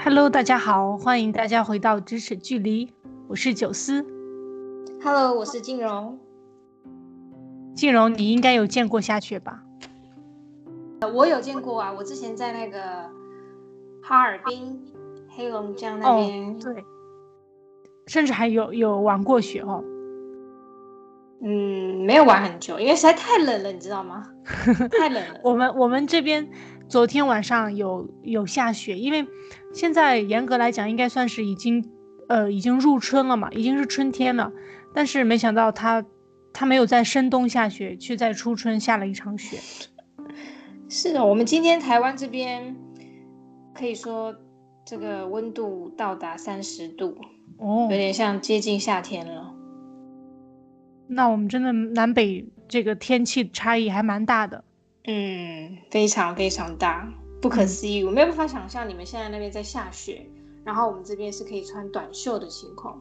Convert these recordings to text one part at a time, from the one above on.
Hello，大家好，欢迎大家回到咫尺距离，我是九思。Hello，我是静荣。静荣，你应该有见过下雪吧？我有见过啊，我之前在那个哈尔滨、黑龙江那边，哦，对，甚至还有有玩过雪哦。嗯，没有玩很久，因为实在太冷了，你知道吗？太冷了。我们我们这边昨天晚上有有下雪，因为现在严格来讲应该算是已经呃已经入春了嘛，已经是春天了。但是没想到它它没有在深冬下雪，却在初春下了一场雪。是的，我们今天台湾这边可以说这个温度到达三十度哦，有点像接近夏天了。那我们真的南北这个天气差异还蛮大的，嗯，非常非常大，不可思议，嗯、我没有办法想象你们现在那边在下雪，然后我们这边是可以穿短袖的情况。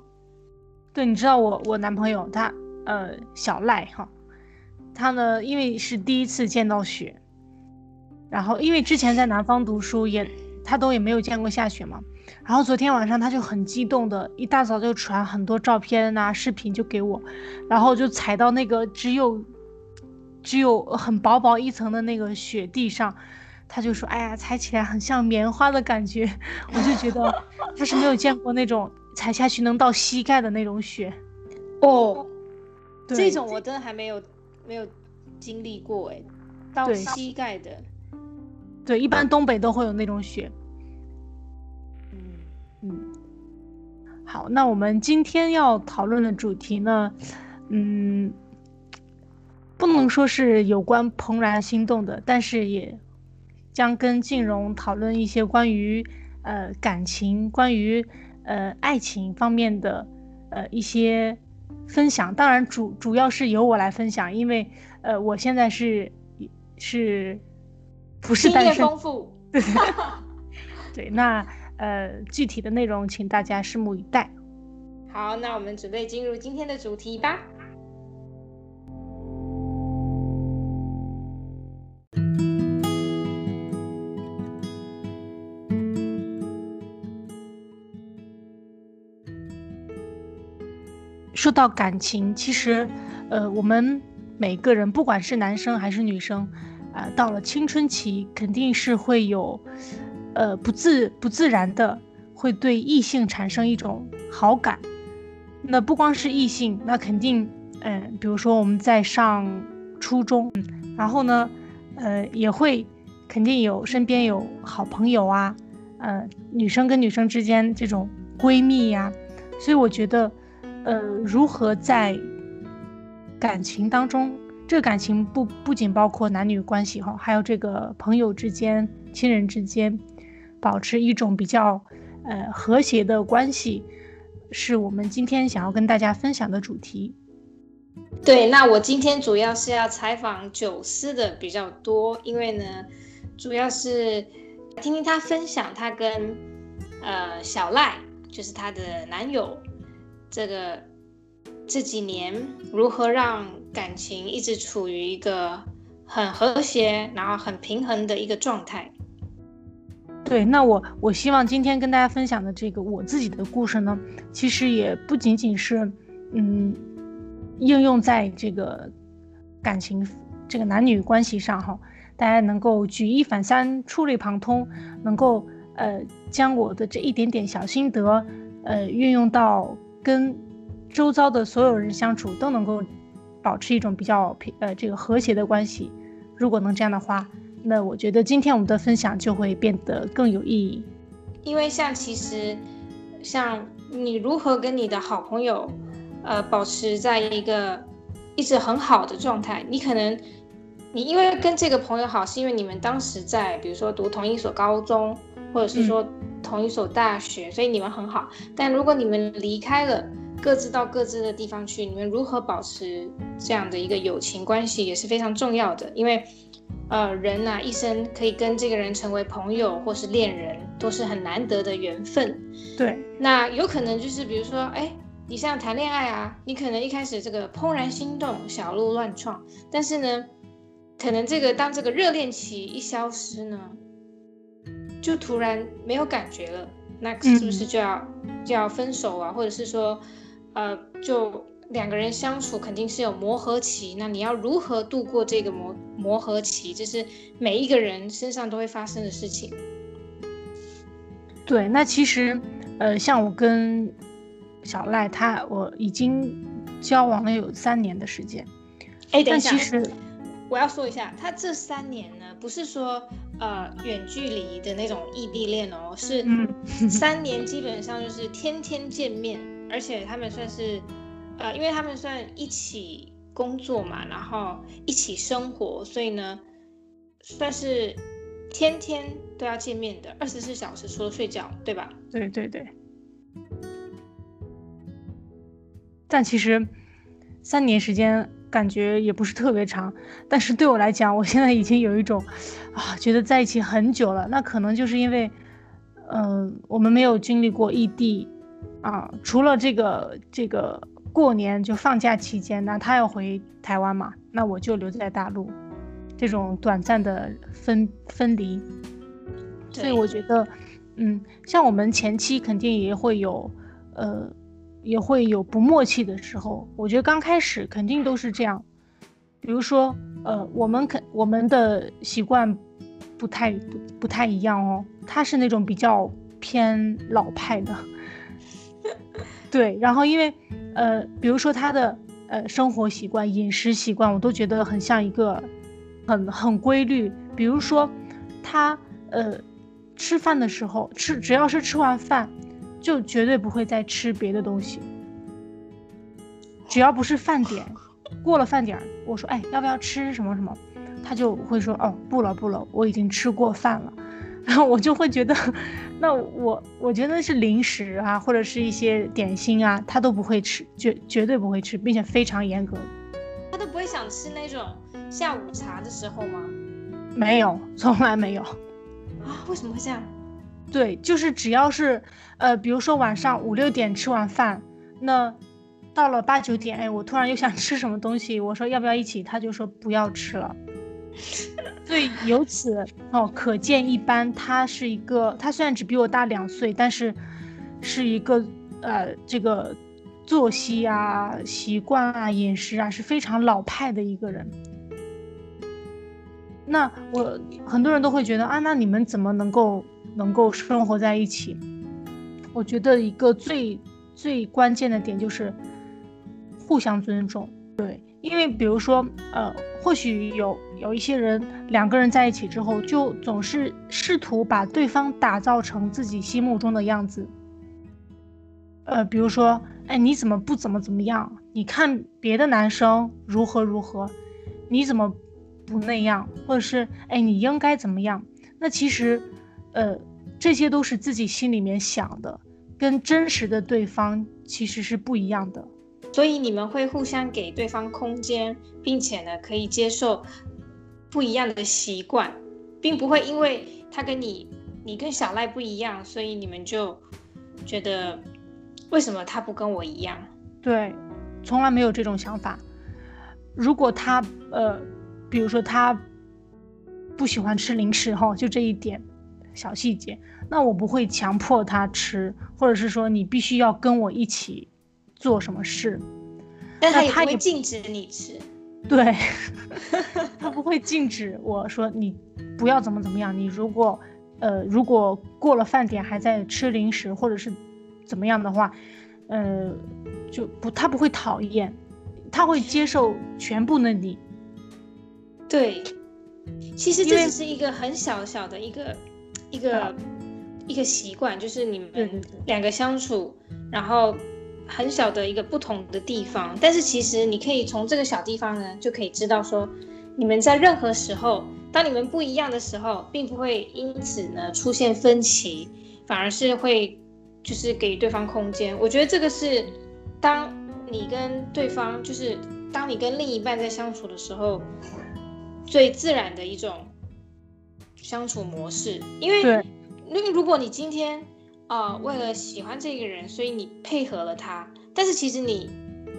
对，你知道我我男朋友他呃小赖哈，他呢因为是第一次见到雪，然后因为之前在南方读书也他都也没有见过下雪嘛。然后昨天晚上他就很激动的，一大早就传很多照片呐、啊、视频就给我，然后就踩到那个只有只有很薄薄一层的那个雪地上，他就说：“哎呀，踩起来很像棉花的感觉。”我就觉得他是没有见过那种踩下去能到膝盖的那种雪哦。这种我真的还没有没有经历过哎，到膝盖的。对，一般东北都会有那种雪。嗯，好，那我们今天要讨论的主题呢，嗯，不能说是有关怦然心动的，但是也将跟静荣讨论一些关于呃感情、关于呃爱情方面的呃一些分享。当然主主要是由我来分享，因为呃我现在是是不是单身？经验丰富。对，那。呃，具体的内容请大家拭目以待。好，那我们准备进入今天的主题吧。说到感情，其实，呃，我们每个人，不管是男生还是女生，啊、呃，到了青春期，肯定是会有。呃，不自不自然的会对异性产生一种好感，那不光是异性，那肯定，嗯、比如说我们在上初中，然后呢，呃，也会肯定有身边有好朋友啊，呃，女生跟女生之间这种闺蜜呀、所以我觉得，呃，如何在感情当中，这个感情不不仅包括男女关系哈，还有这个朋友之间、亲人之间。保持一种比较，呃，和谐的关系，是我们今天想要跟大家分享的主题。对，那我今天主要是要采访九思的比较多，因为呢，主要是听听她分享她跟呃小赖，就是她的男友，这个这几年如何让感情一直处于一个很和谐，然后很平衡的一个状态。对，那我我希望今天跟大家分享的这个我自己的故事呢，其实也不仅仅是，嗯，应用在这个感情这个男女关系上哈，大家能够举一反三，触类旁通，能够呃将我的这一点点小心得，呃运用到跟周遭的所有人相处都能够保持一种比较平呃这个和谐的关系，如果能这样的话。那我觉得今天我们的分享就会变得更有意义，因为像其实，像你如何跟你的好朋友，呃，保持在一个一直很好的状态，你可能你因为跟这个朋友好，是因为你们当时在比如说读同一所高中，或者是说同一所大学，嗯，所以你们很好。但如果你们离开了，各自到各自的地方去，你们如何保持这样的一个友情关系也是非常重要的，因为。呃，人呐、啊，一生可以跟这个人成为朋友或是恋人，都是很难得的缘分。对，那有可能就是比如说，哎，你像谈恋爱啊，你可能一开始这个怦然心动，小鹿乱撞，但是呢，可能这个当这个热恋期一消失呢，就突然没有感觉了，那是不是就要、嗯、就要分手啊？或者是说，呃，就两个人相处肯定是有磨合期，那你要如何度过这个磨磨合期？这是每一个人身上都会发生的事情。对，那其实，呃，像我跟小赖他，我已经交往了有三年的时间。哎，等一下，其实我要说一下，他这三年呢，不是说呃远距离的那种异地恋哦，是三年基本上就是天天见面，而且他们算是呃，因为他们算一起工作嘛，然后一起生活，所以呢，算是。天天都要见面的，二十四小时除了睡觉，对吧？对对对。但其实三年时间感觉也不是特别长，但是对我来讲，我现在已经有一种啊，觉得在一起很久了。那可能就是因为，嗯、呃，我们没有经历过异地啊，除了这个这个过年就放假期间，那他要回台湾嘛，那我就留在大陆。这种短暂的分分离，所以我觉得，嗯，像我们前期肯定也会有，呃，也会有不默契的时候。我觉得刚开始肯定都是这样，比如说，呃，我们肯我们的习惯不太不太一样哦。他是那种比较偏老派的，对，然后因为，呃，比如说他的呃生活习惯、饮食习惯，我都觉得很像一个。很很规律，比如说，他呃吃饭的时候吃，只要是吃完饭，就绝对不会再吃别的东西。只要不是饭点，过了饭点，我说哎要不要吃什么什么，他就会说哦不了不了，我已经吃过饭了。然后我就会觉得，那我我觉得是零食啊或者是一些点心啊，他都不会吃，绝绝对不会吃，并且非常严格。他都不会想吃那种。下午茶的时候吗？没有，从来没有。啊，为什么会这样？对，就是只要是，呃，比如说晚上五六点吃完饭，那到了八九点，哎，我突然又想 吃什么东西，我说要不要一起，他就说不要吃了。所以由此哦，可见一斑。他是一个，他虽然只比我大两岁，但是是一个呃，这个作息啊、习惯啊、饮食啊是非常老派的一个人。那我很多人都会觉得啊，那你们怎么能够能够生活在一起？我觉得一个最最关键的点就是互相尊重。对，因为比如说，呃，或许有有一些人两个人在一起之后，就总是试图把对方打造成自己心目中的样子。呃，比如说，哎，你怎么不怎么怎么样？你看别的男生如何如何，你怎么？不那样，或者是哎，你应该怎么样？那其实，呃，这些都是自己心里面想的，跟真实的对方其实是不一样的。所以你们会互相给对方空间，并且呢，可以接受不一样的习惯，并不会因为他跟你，你跟小赖不一样，所以你们就觉得为什么他不跟我一样？对，从来没有这种想法。如果他呃。比如说他不喜欢吃零食哈，就这一点小细节，那我不会强迫他吃，或者是说你必须要跟我一起做什么事，但他也不会禁止你吃，对，他不会禁止我说你不要怎么怎么样，你如果呃如果过了饭点还在吃零食或者是怎么样的话，呃就不他不会讨厌，他会接受全部的你。对，其实这只是一个很小小的一个一个一个习惯，就是你们两个相处，然后很小的一个不同的地方。但是其实你可以从这个小地方呢，就可以知道说，你们在任何时候，当你们不一样的时候，并不会因此呢出现分歧，反而是会就是给对方空间。我觉得这个是当你跟对方，就是当你跟另一半在相处的时候。最自然的一种相处模式，因为，因为如果你今天啊、呃、为了喜欢这个人，所以你配合了他，但是其实你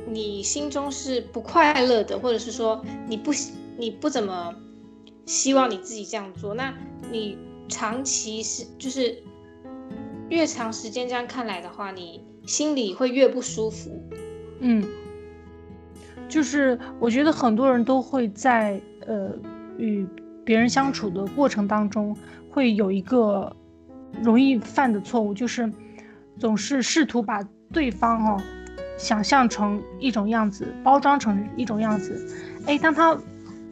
你心中是不快乐的，或者是说你不你不怎么希望你自己这样做，那你长期是就是越长时间这样看来的话，你心里会越不舒服。嗯，就是我觉得很多人都会在呃与别人相处的过程当中，会有一个容易犯的错误，就是总是试图把对方哦想象成一种样子，包装成一种样子。哎，当他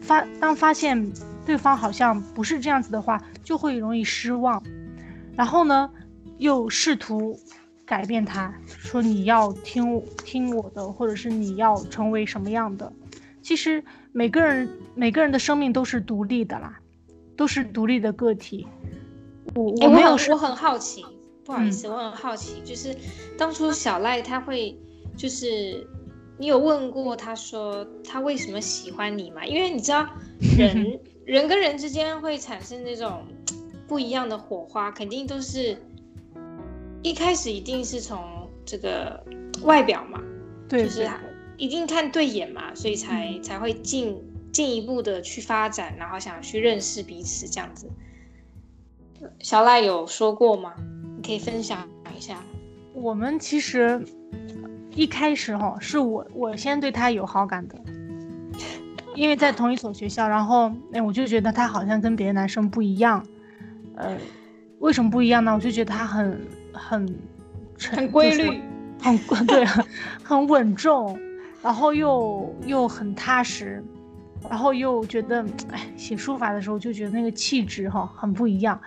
发当发现对方好像不是这样子的话，就会容易失望。然后呢，又试图改变他，说你要听听我的，或者是你要成为什么样的。其实每个人每个人的生命都是独立的啦，都是独立的个体。我我没有，我很好奇，不好意思，嗯、我很好奇，就是当初小赖他会，就是你有问过他说他为什么喜欢你吗？因为你知道人人跟人之间会产生那种不一样的火花，肯定都是。一开始一定是从这个外表嘛，对，就是一定看对眼嘛，所以才、嗯、才会进进一步的去发展，然后想去认识彼此这样子。小赖有说过吗？你可以分享一下。我们其实一开始哈，是我我先对他有好感的，因为在同一所学校，然后哎，我就觉得他好像跟别的男生不一样，呃，为什么不一样呢？我就觉得他很。很很规律，很对，很很稳重，然后又又很踏实，然后又觉得哎，写书法的时候就觉得那个气质哈很不一样。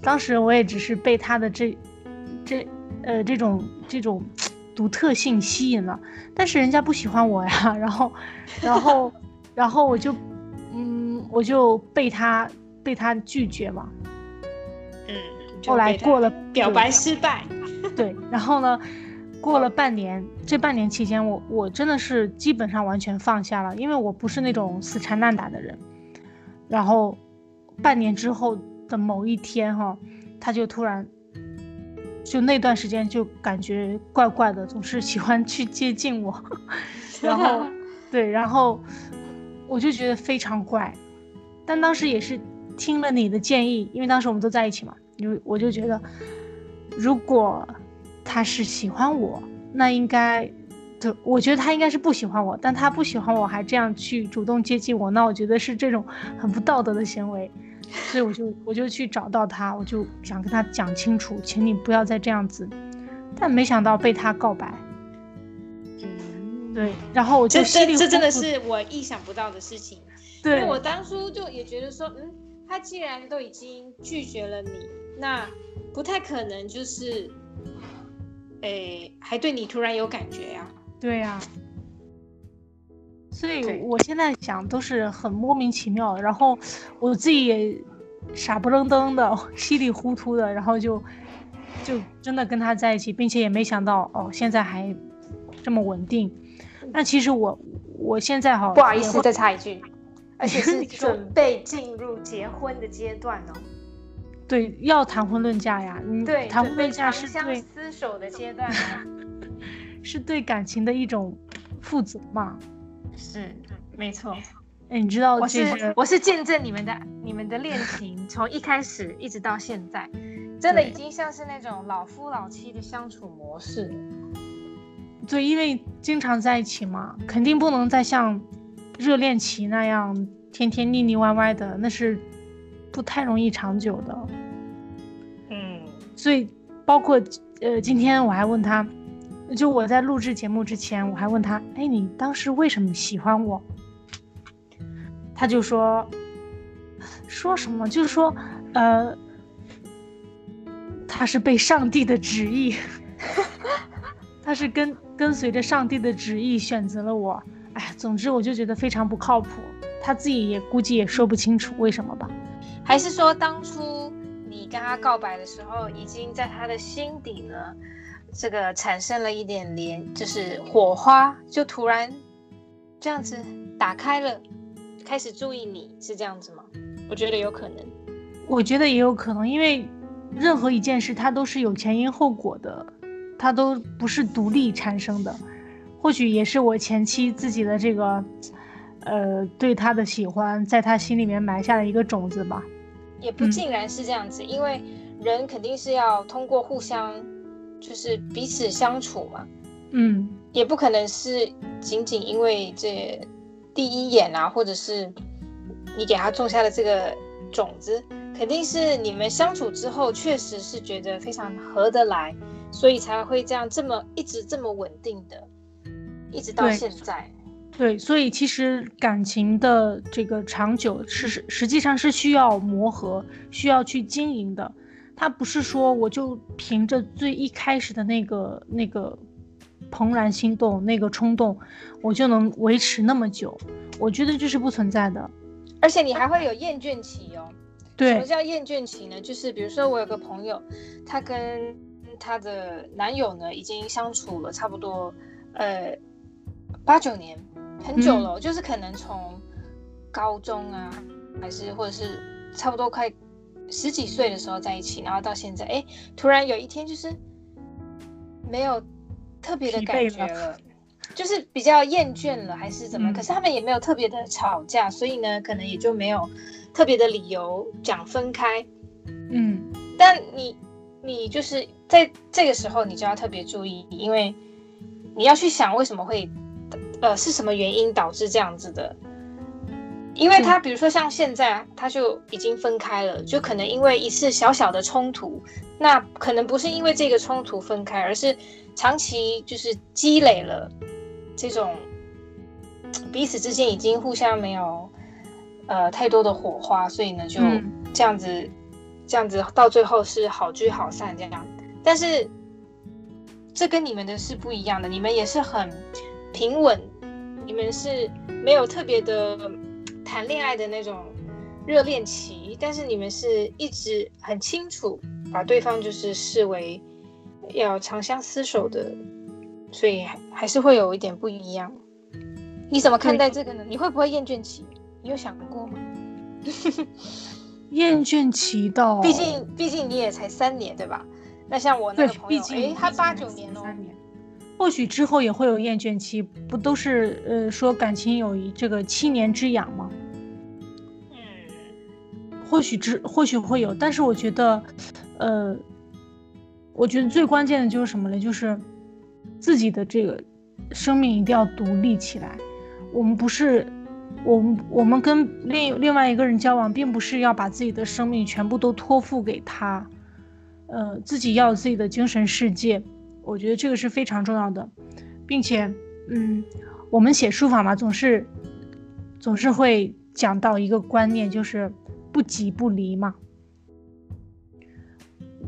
当时我也只是被他的这这呃这种这种独特性吸引了，但是人家不喜欢我呀，然后然后然后我就嗯我就被他被他拒绝嘛。嗯后来过了表白失败，对，然后呢，过了半年，这半年期间，我我真的是基本上完全放下了，因为我不是那种死缠烂打的人。然后半年之后的某一天，哈，他就突然，就那段时间就感觉怪怪的，总是喜欢去接近我，然后对，然后我就觉得非常怪，但当时也是听了你的建议，因为当时我们都在一起嘛。就我就觉得，如果他是喜欢我，那应该，就我觉得他应该是不喜欢我，但他不喜欢我还这样去主动接近我，那我觉得是这种很不道德的行为，所以我就我就去找到他，我就想跟他讲清楚，请你不要再这样子，但没想到被他告白，嗯，对，然后我就这这这真的是我意想不到的事情，对，因为我当初就也觉得说，嗯，他既然都已经拒绝了你。那不太可能，就是，诶，还对你突然有感觉呀？对呀。所以我现在想都是很莫名其妙，然后我自己也傻不愣登的、稀里糊涂的，然后就就真的跟他在一起，并且也没想到哦，现在还这么稳定。那其实我我现在哈，不好意思，再插一句，而且是准备进入结婚的阶段哦。对，要谈婚论嫁呀。你，对，谈婚论嫁是对厮守的阶段，是对感情的一种负责嘛？是，没错。哎，你知道，我是我是见证你们的你们的恋情，从一开始一直到现在，真的已经像是那种老夫老妻的相处模式。对，因为经常在一起嘛，肯定不能再像热恋期那样天天腻腻歪歪的，那是。不太容易长久的，嗯，所以包括呃，今天我还问他，就我在录制节目之前，我还问他，哎，你当时为什么喜欢我？他就说，说什么？就是说，呃，他是被上帝的旨意，他是跟跟随着上帝的旨意选择了我。哎，总之我就觉得非常不靠谱，他自己也估计也说不清楚为什么吧。还是说，当初你跟他告白的时候，已经在他的心底呢，这个产生了一点连，就是火花，就突然这样子打开了，开始注意你，是这样子吗？我觉得有可能。我觉得也有可能，因为任何一件事它都是有前因后果的，它都不是独立产生的。或许也是我前期自己的这个，呃，对他的喜欢，在他心里面埋下了一个种子吧。也不尽然是这样子，嗯、因为人肯定是要通过互相，就是彼此相处嘛，嗯，也不可能是仅仅因为这第一眼啊，或者是你给他种下的这个种子，肯定是你们相处之后确实是觉得非常合得来，所以才会这样这么一直这么稳定的，一直到现在。对，所以其实感情的这个长久是实际上是需要磨合，需要去经营的。它不是说我就凭着最一开始的那个那个怦然心动那个冲动，我就能维持那么久。我觉得这是不存在的。而且你还会有厌倦期哦。对。什么叫厌倦期呢？就是比如说我有个朋友，她跟她的男友呢已经相处了差不多呃八九年。很久了，嗯，就是可能从高中啊，还是或者是差不多快十几岁的时候在一起，然后到现在，哎，突然有一天就是没有特别的感觉了，了就是比较厌倦了，还是怎么，嗯？可是他们也没有特别的吵架，所以呢，可能也就没有特别的理由讲分开。嗯，但你你就是在这个时候，你就要特别注意，因为你要去想为什么会。呃，是什么原因导致这样子的？因为他比如说像现在，他就已经分开了，就可能因为一次小小的冲突，那可能不是因为这个冲突分开，而是长期就是积累了这种彼此之间已经互相没有呃太多的火花，所以呢就这样子、嗯、这样子到最后是好聚好散这样。但是这跟你们的是不一样的，你们也是很。平稳，你们是没有特别的谈恋爱的那种热恋期，但是你们是一直很清楚把对方就是视为要长相厮守的，所以还还是会有一点不一样。你怎么看待这个呢？你会不会厌倦期？你有想过吗？厌倦期到，毕竟毕竟你也才三年对吧？那像我那个朋友，哎，他八九年哦。或许之后也会有厌倦期，不都是呃说感情有一这个七年之痒吗？嗯，或许之或许会有，但是我觉得，呃，我觉得最关键的就是什么呢？就是自己的这个生命一定要独立起来。我们不是，我们我们跟另另外一个人交往，并不是要把自己的生命全部都托付给他，呃，自己要有自己的精神世界。我觉得这个是非常重要的，并且，嗯，我们写书法嘛，总是，总是会讲到一个观念，就是不急不离嘛。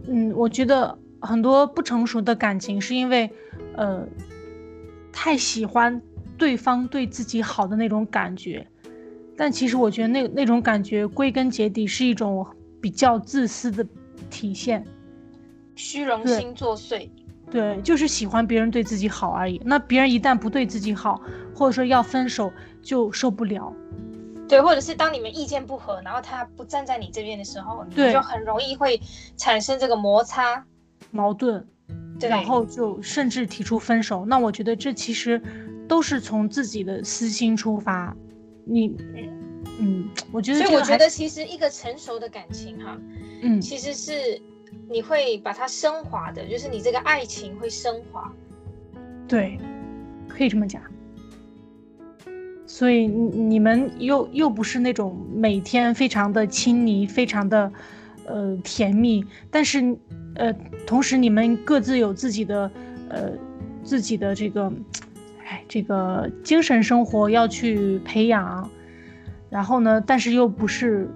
嗯，我觉得很多不成熟的感情是因为，呃，太喜欢对方对自己好的那种感觉，但其实我觉得那那种感觉归根结底是一种比较自私的体现，虚荣心作祟。对，就是喜欢别人对自己好而已。那别人一旦不对自己好，或者说要分手，就受不了。对，或者是当你们意见不合，然后他不站在你这边的时候，你就很容易会产生这个摩擦、矛盾，然后就甚至提出分手。那我觉得这其实都是从自己的私心出发。你，嗯，我觉得。所以我觉得其实一个成熟的感情，哈，嗯，其实是。你会把它升华的，就是你这个爱情会升华，对，可以这么讲。所以你们又又不是那种每天非常的亲昵，非常的呃甜蜜，但是呃同时你们各自有自己的呃自己的这个哎这个精神生活要去培养，然后呢，但是又不是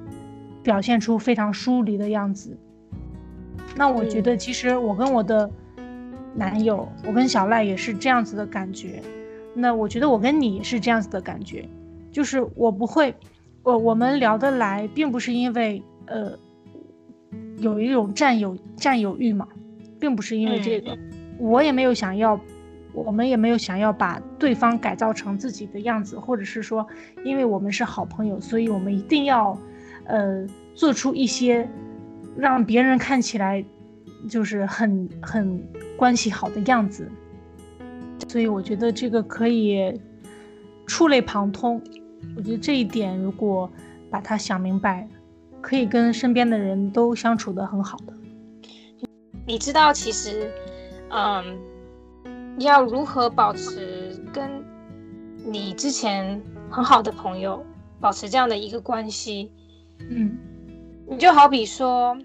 表现出非常疏离的样子。那我觉得，其实我跟我的男友，我跟小赖也是这样子的感觉。那我觉得我跟你也是这样子的感觉，就是我不会，我我们聊得来，并不是因为呃有一种占有占有欲嘛，并不是因为这个，我也没有想要，我们也没有想要把对方改造成自己的样子，或者是说，因为我们是好朋友，所以我们一定要呃做出一些。让别人看起来就是很很关系好的样子，所以我觉得这个可以触类旁通。我觉得这一点如果把它想明白，可以跟身边的人都相处得很好的。你知道，其实，嗯，要如何保持跟你之前很好的朋友保持这样的一个关系？嗯，你就好比说，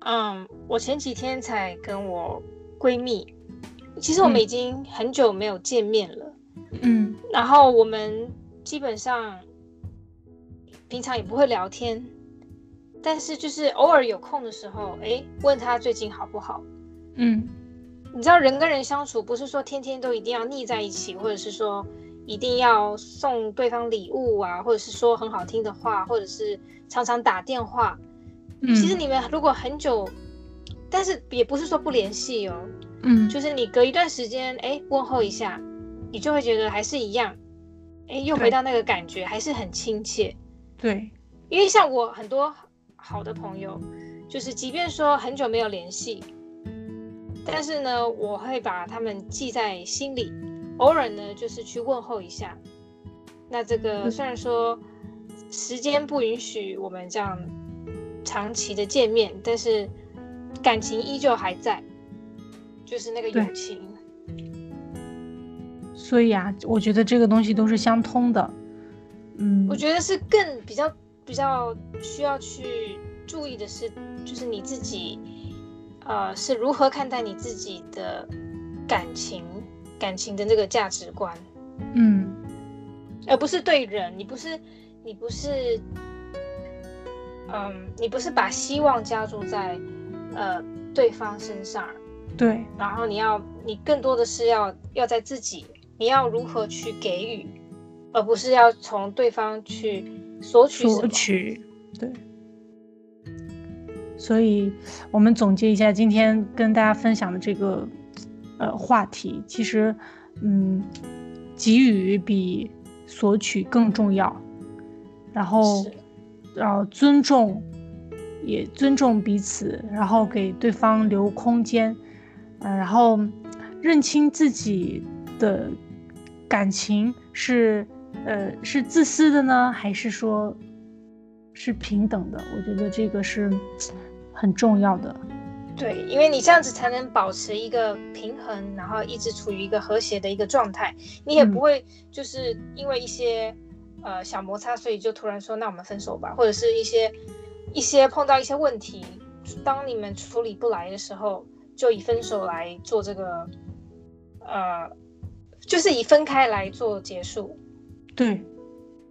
嗯，我前几天才跟我闺蜜，其实我们已经很久没有见面了，嗯，然后我们基本上平常也不会聊天。但是就是偶尔有空的时候，哎，问她最近好不好？嗯，你知道人跟人相处不是说天天都一定要腻在一起，或者是说一定要送对方礼物啊，或者是说很好听的话，或者是常常打电话。嗯，其实你们如果很久，但是也不是说不联系哦。嗯，就是你隔一段时间，哎，问候一下，你就会觉得还是一样，哎，又回到那个感觉，还是很亲切。对，因为像我很多。好的朋友，就是即便说很久没有联系，但是呢，我会把他们记在心里，偶尔呢，就是去问候一下。那这个虽然说时间不允许我们这样长期的见面，但是感情依旧还在，就是那个友情。所以啊，我觉得这个东西都是相通的。嗯，我觉得是更比较。比较需要去注意的是，就是你自己，呃，是如何看待你自己的感情、感情的这个价值观，嗯，而不是对人，你不是，你不是，嗯，你不是把希望加注在呃对方身上，对，然后你要，你更多的是要要在自己，你要如何去给予，而不是要从对方去。索取，索取，对。所以，我们总结一下今天跟大家分享的这个，呃，话题。其实，嗯，给予比索取更重要。然后，然后尊重，也尊重彼此，然后给对方留空间，嗯、呃，然后认清自己的感情是。呃，是自私的呢，还是说，是平等的？我觉得这个是很重要的。对，因为你这样子才能保持一个平衡，然后一直处于一个和谐的一个状态。你也不会就是因为一些、嗯、呃小摩擦，所以就突然说那我们分手吧，或者是一些一些碰到一些问题，当你们处理不来的时候，就以分手来做这个，呃，就是以分开来做结束。对，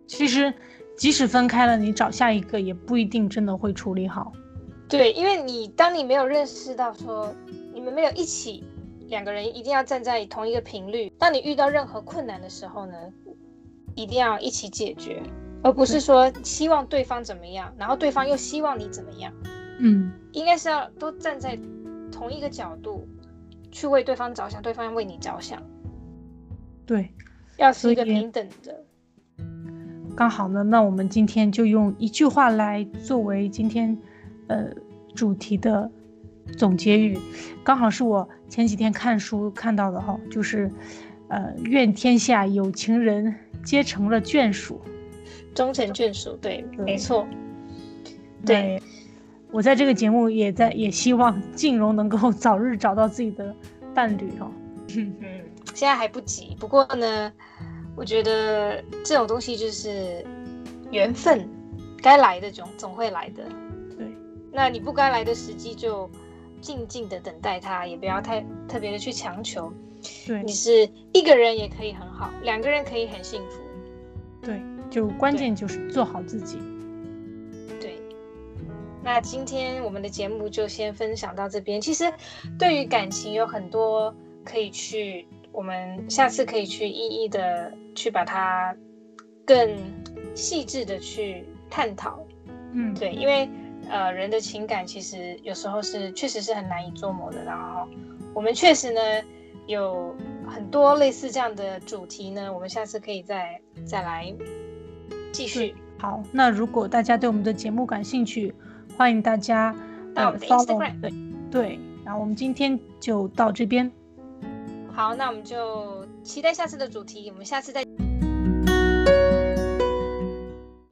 其实即使分开了，你找下一个也不一定真的会处理好。对，因为你当你没有认识到说你们没有一起两个人一定要站在同一个频率，当你遇到任何困难的时候呢，一定要一起解决，而不是说希望对方怎么样，然后对方又希望你怎么样。嗯，应该是要都站在同一个角度去为对方着想，对方要为你着想。对，要是一个平等的。刚好呢，那我们今天就用一句话来作为今天，呃，主题的总结语。刚好是我前几天看书看到的哈，就是，呃，愿天下有情人皆成了眷属，终成眷属。对，对没错。对，我在这个节目也在也希望静蓉能够 早日找到自己的伴侣哦。嗯，现在还不急，不过呢。我觉得这种东西就是缘分，该来的总总会来的。对，那你不该来的时机就静静的等待他，也不要太特别的去强求。对，你是一个人也可以很好，两个人可以很幸福。对，就关键就是做好自己。对，那今天我们的节目就先分享到这边。其实对于感情有很多可以去。我们下次可以去一一的去把它更细致的去探讨，嗯，对，因为呃人的情感其实有时候是确实是很难以捉摸的，然后我们确实呢有很多类似这样的主题呢，我们下次可以再再来继续。好，那如果大家对我们的节目感兴趣，欢迎大家到我们的 Instagram。对对，然后我们今天就到这边。好，那我们就期待下次的主题。我们下次再。